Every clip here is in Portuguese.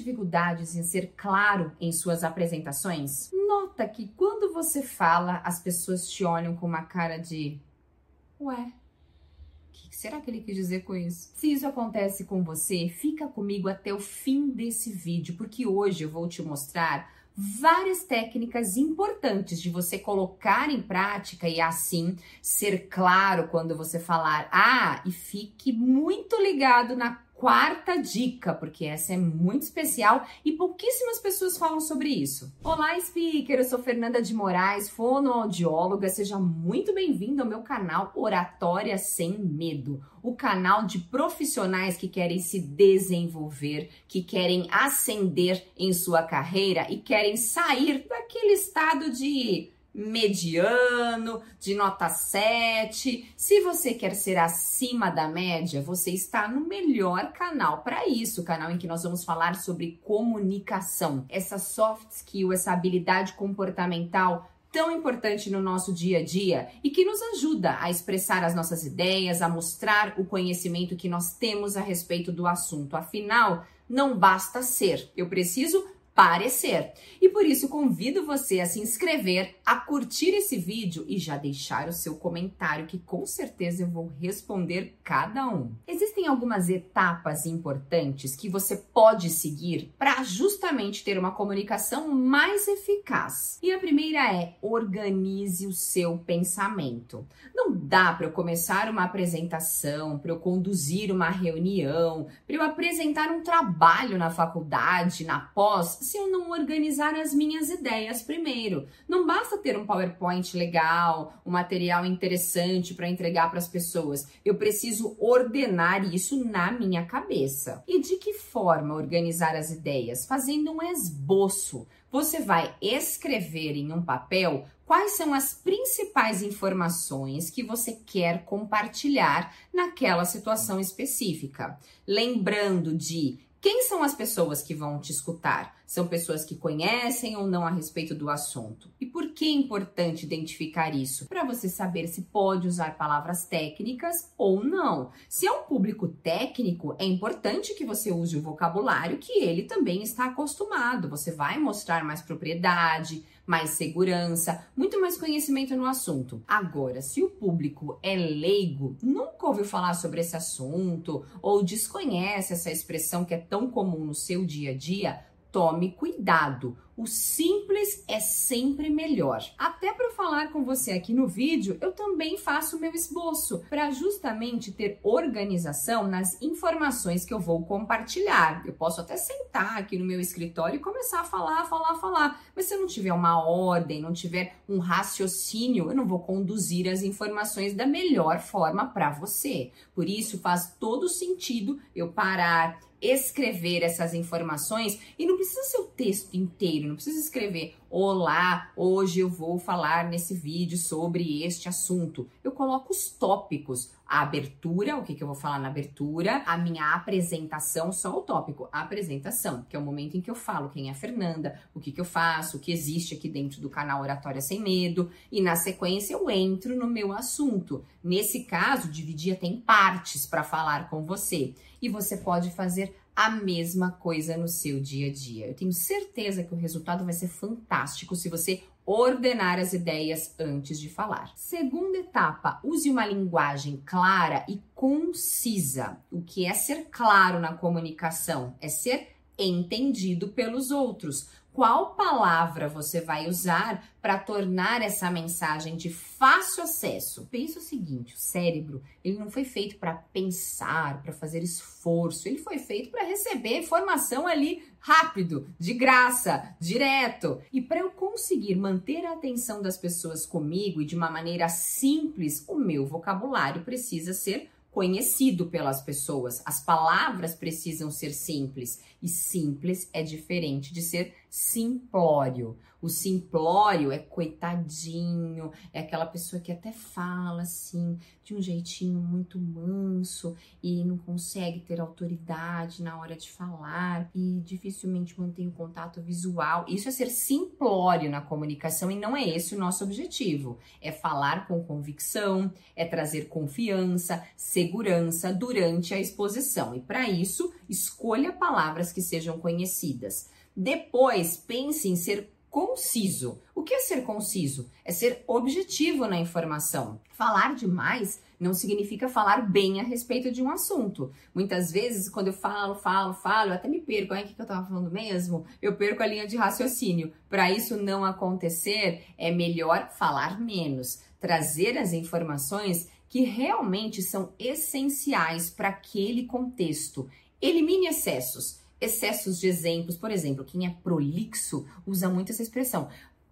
dificuldades em ser claro em suas apresentações? Nota que quando você fala, as pessoas te olham com uma cara de ué, o que será que ele quis dizer com isso? Se isso acontece com você, fica comigo até o fim desse vídeo, porque hoje eu vou te mostrar várias técnicas importantes de você colocar em prática e assim ser claro quando você falar. Ah, e fique muito ligado na quarta dica, porque essa é muito especial e pouquíssimas pessoas falam sobre isso. Olá, speaker! Eu sou Fernanda de Moraes, fonoaudióloga. Seja muito bem-vindo ao meu canal Oratória Sem Medo, o canal de profissionais que querem se desenvolver, que querem ascender em sua carreira e querem sair daquele estado de mediano, de nota 7. Se você quer ser acima da média, você está no melhor canal para isso, o canal em que nós vamos falar sobre comunicação, essa soft skill, essa habilidade comportamental tão importante no nosso dia a dia e que nos ajuda a expressar as nossas ideias, a mostrar o conhecimento que nós temos a respeito do assunto. Afinal, não basta ser, eu preciso parecer. E por isso convido você a se inscrever, a curtir esse vídeo e já deixar o seu comentário que com certeza eu vou responder cada um. Existem algumas etapas importantes que você pode seguir para justamente ter uma comunicação mais eficaz. E a primeira é organize o seu pensamento. Não dá para eu começar uma apresentação, para eu conduzir uma reunião, para eu apresentar um trabalho na faculdade, na pós, se eu não organizar as minhas ideias primeiro. Não basta ter um PowerPoint legal, um material interessante para entregar para as pessoas. Eu preciso ordenar isso na minha cabeça. E de que forma organizar as ideias? Fazendo um esboço. Você vai escrever em um papel quais são as principais informações que você quer compartilhar naquela situação específica. Lembrando de quem são as pessoas que vão te escutar? São pessoas que conhecem ou não a respeito do assunto? E por que é importante identificar isso? Para você saber se pode usar palavras técnicas ou não. Se é um público técnico, é importante que você use o vocabulário que ele também está acostumado. Você vai mostrar mais propriedade, mais segurança, muito mais conhecimento no assunto. Agora, se o público é leigo, nunca ouviu falar sobre esse assunto ou desconhece essa expressão que é tão comum no seu dia a dia, tome cuidado. O simples é sempre melhor. Até para falar com você aqui no vídeo, eu também faço meu esboço para justamente ter organização nas informações que eu vou compartilhar. Eu posso até sentar aqui no meu escritório e começar a falar, falar, falar, mas se eu não tiver uma ordem, não tiver um raciocínio, eu não vou conduzir as informações da melhor forma para você. Por isso faz todo sentido eu parar escrever essas informações e não precisa ser o texto inteiro, não precisa escrever Olá, hoje eu vou falar nesse vídeo sobre este assunto. Eu coloco os tópicos, a abertura, o que, que eu vou falar na abertura, a minha apresentação, só o tópico, a apresentação, que é o momento em que eu falo quem é a Fernanda, o que, que eu faço, o que existe aqui dentro do canal Oratória Sem Medo, e na sequência eu entro no meu assunto. Nesse caso, dividir até em partes para falar com você. E você pode fazer a mesma coisa no seu dia a dia. Eu tenho certeza que o resultado vai ser fantástico se você ordenar as ideias antes de falar. Segunda etapa, use uma linguagem clara e concisa. O que é ser claro na comunicação? É ser entendido pelos outros qual palavra você vai usar para tornar essa mensagem de fácil acesso. Pensa o seguinte, o cérebro, ele não foi feito para pensar, para fazer esforço, ele foi feito para receber informação ali rápido, de graça, direto. E para eu conseguir manter a atenção das pessoas comigo e de uma maneira simples, o meu vocabulário precisa ser conhecido pelas pessoas. As palavras precisam ser simples e simples é diferente de ser simplório. O simplório é coitadinho, é aquela pessoa que até fala assim, de um jeitinho muito manso e não consegue ter autoridade na hora de falar e dificilmente mantém o contato visual. Isso é ser simplório na comunicação e não é esse o nosso objetivo. É falar com convicção, é trazer confiança, segurança durante a exposição. E para isso, escolha palavras que sejam conhecidas. Depois, pense em ser conciso. O que é ser conciso? É ser objetivo na informação. Falar demais não significa falar bem a respeito de um assunto. Muitas vezes, quando eu falo, falo, falo, eu até me perco. Ai, o que eu estava falando mesmo? Eu perco a linha de raciocínio. Para isso não acontecer, é melhor falar menos, trazer as informações que realmente são essenciais para aquele contexto. Elimine excessos excessos de exemplos. Por exemplo, quem é prolixo usa muito essa expressão.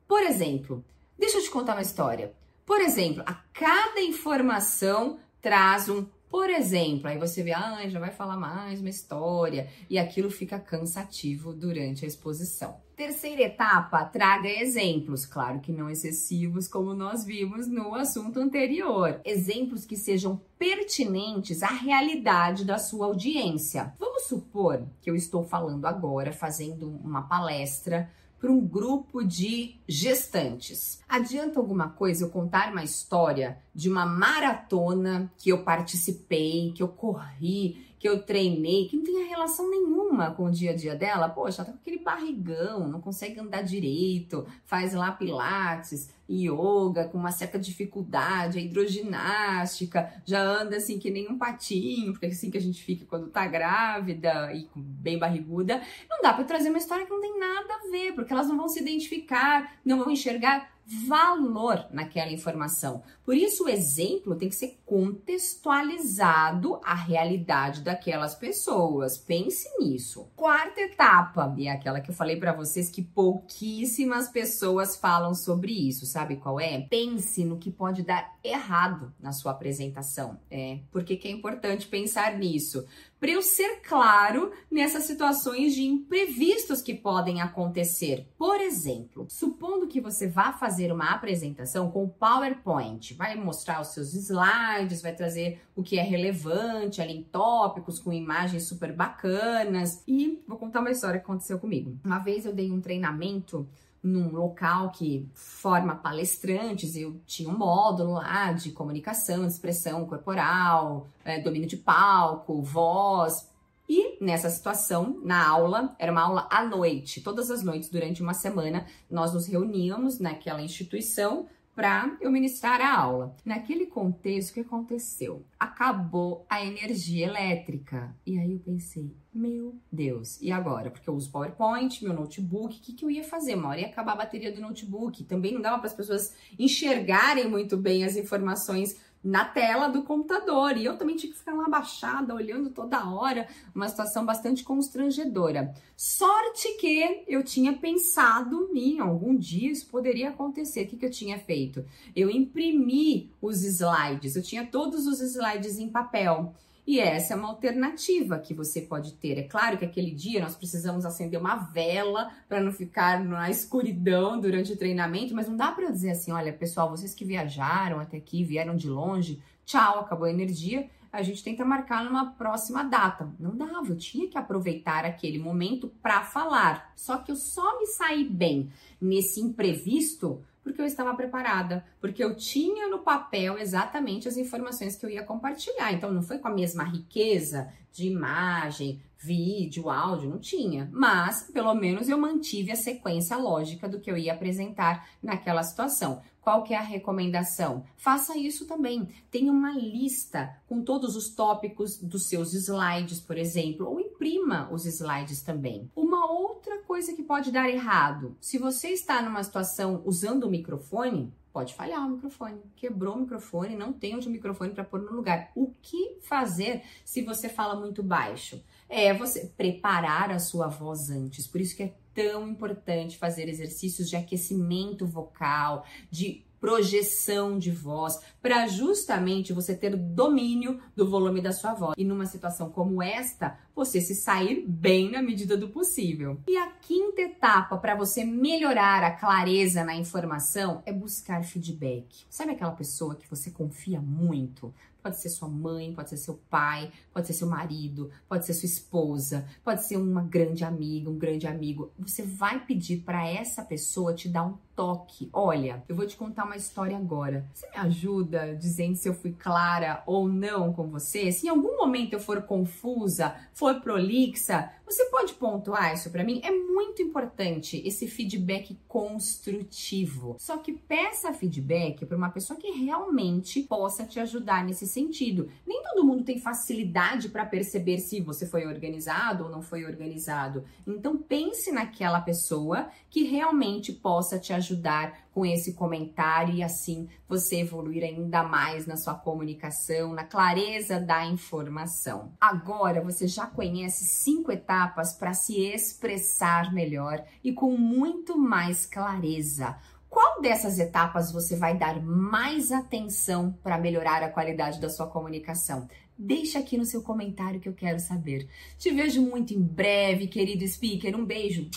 Por exemplo, deixa eu te contar uma história. Por exemplo, a cada informação traz um por exemplo, aí você vê, ah, já vai falar mais uma história, e aquilo fica cansativo durante a exposição. Terceira etapa, traga exemplos, claro que não excessivos, como nós vimos no assunto anterior. Exemplos que sejam pertinentes à realidade da sua audiência. Vamos supor que eu estou falando agora, fazendo uma palestra para um grupo de gestantes. Adianta alguma coisa eu contar uma história de uma maratona que eu participei, que eu corri, que eu treinei, que não tem relação nenhuma com o dia a dia dela? Poxa, tá com aquele barrigão, não consegue andar direito, faz lá pilates, yoga com uma certa dificuldade, a hidroginástica, já anda assim que nem um patinho, porque é assim que a gente fica quando tá grávida e bem barriguda. Não dá para trazer uma história que não tem nada a ver, porque elas não vão se identificar, não vão enxergar valor naquela informação. Por isso, o exemplo tem que ser contextualizado à realidade daquelas pessoas. Pense nisso. Quarta etapa, e é aquela que eu falei para vocês que pouquíssimas pessoas falam sobre isso, sabe qual é? Pense no que pode dar errado na sua apresentação. É, porque que é importante pensar nisso? Para eu ser claro nessas situações de imprevistos que podem acontecer. Por exemplo, supondo que você vá fazer uma apresentação com PowerPoint, vai mostrar os seus slides, vai trazer o que é relevante ali em tópicos com imagens super bacanas e vou contar uma história que aconteceu comigo. Uma vez eu dei um treinamento num local que forma palestrantes, eu tinha um módulo lá de comunicação, expressão corporal, é, domínio de palco, voz. E nessa situação, na aula, era uma aula à noite, todas as noites durante uma semana, nós nos reuníamos naquela instituição para eu ministrar a aula. Naquele contexto, o que aconteceu? Acabou a energia elétrica. E aí eu pensei, meu Deus, e agora? Porque eu uso PowerPoint, meu notebook, o que, que eu ia fazer? Uma hora ia acabar a bateria do notebook. Também não dava para as pessoas enxergarem muito bem as informações na tela do computador. E eu também tinha que ficar lá abaixada, olhando toda hora, uma situação bastante constrangedora. Sorte que eu tinha pensado em algum dia isso poderia acontecer. O que, que eu tinha feito? Eu imprimi os slides, eu tinha todos os slides em papel. E essa é uma alternativa que você pode ter. É claro que aquele dia nós precisamos acender uma vela para não ficar na escuridão durante o treinamento, mas não dá para dizer assim: olha, pessoal, vocês que viajaram até aqui, vieram de longe, tchau, acabou a energia. A gente tenta marcar numa próxima data. Não dava, eu tinha que aproveitar aquele momento para falar. Só que eu só me saí bem nesse imprevisto porque eu estava preparada, porque eu tinha no papel exatamente as informações que eu ia compartilhar. Então não foi com a mesma riqueza de imagem, vídeo, áudio, não tinha, mas pelo menos eu mantive a sequência lógica do que eu ia apresentar naquela situação. Qual que é a recomendação? Faça isso também. Tenha uma lista com todos os tópicos dos seus slides, por exemplo, ou imprima os slides também. Uma outra coisa que pode dar errado, se você está numa situação usando o microfone, pode falhar o microfone, quebrou o microfone, não tem onde o microfone para pôr no lugar. O que fazer se você fala muito baixo? É você preparar a sua voz antes. Por isso que é tão importante fazer exercícios de aquecimento vocal, de projeção de voz, para justamente você ter domínio do volume da sua voz. E numa situação como esta, você se sair bem na medida do possível. E a quinta etapa para você melhorar a clareza na informação é buscar feedback. Sabe aquela pessoa que você confia muito? Pode ser sua mãe, pode ser seu pai, pode ser seu marido, pode ser sua esposa, pode ser uma grande amiga, um grande amigo. Você vai pedir para essa pessoa te dar um toque. Olha, eu vou te contar uma história agora. Você me ajuda dizendo se eu fui clara ou não com você? Se em algum momento eu for confusa, for prolixa, você pode pontuar isso para mim? É muito importante esse feedback construtivo. Só que peça feedback para uma pessoa que realmente possa te ajudar nesse sentido. Nem todo mundo tem facilidade para perceber se você foi organizado ou não foi organizado. Então pense naquela pessoa que realmente possa te ajudar com esse comentário e assim você evoluir ainda mais na sua comunicação, na clareza da informação. Agora você já conhece cinco etapas para se expressar melhor e com muito mais clareza. Qual dessas etapas você vai dar mais atenção para melhorar a qualidade da sua comunicação? Deixa aqui no seu comentário que eu quero saber. Te vejo muito em breve, querido speaker. Um beijo.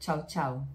Tchau, tchau.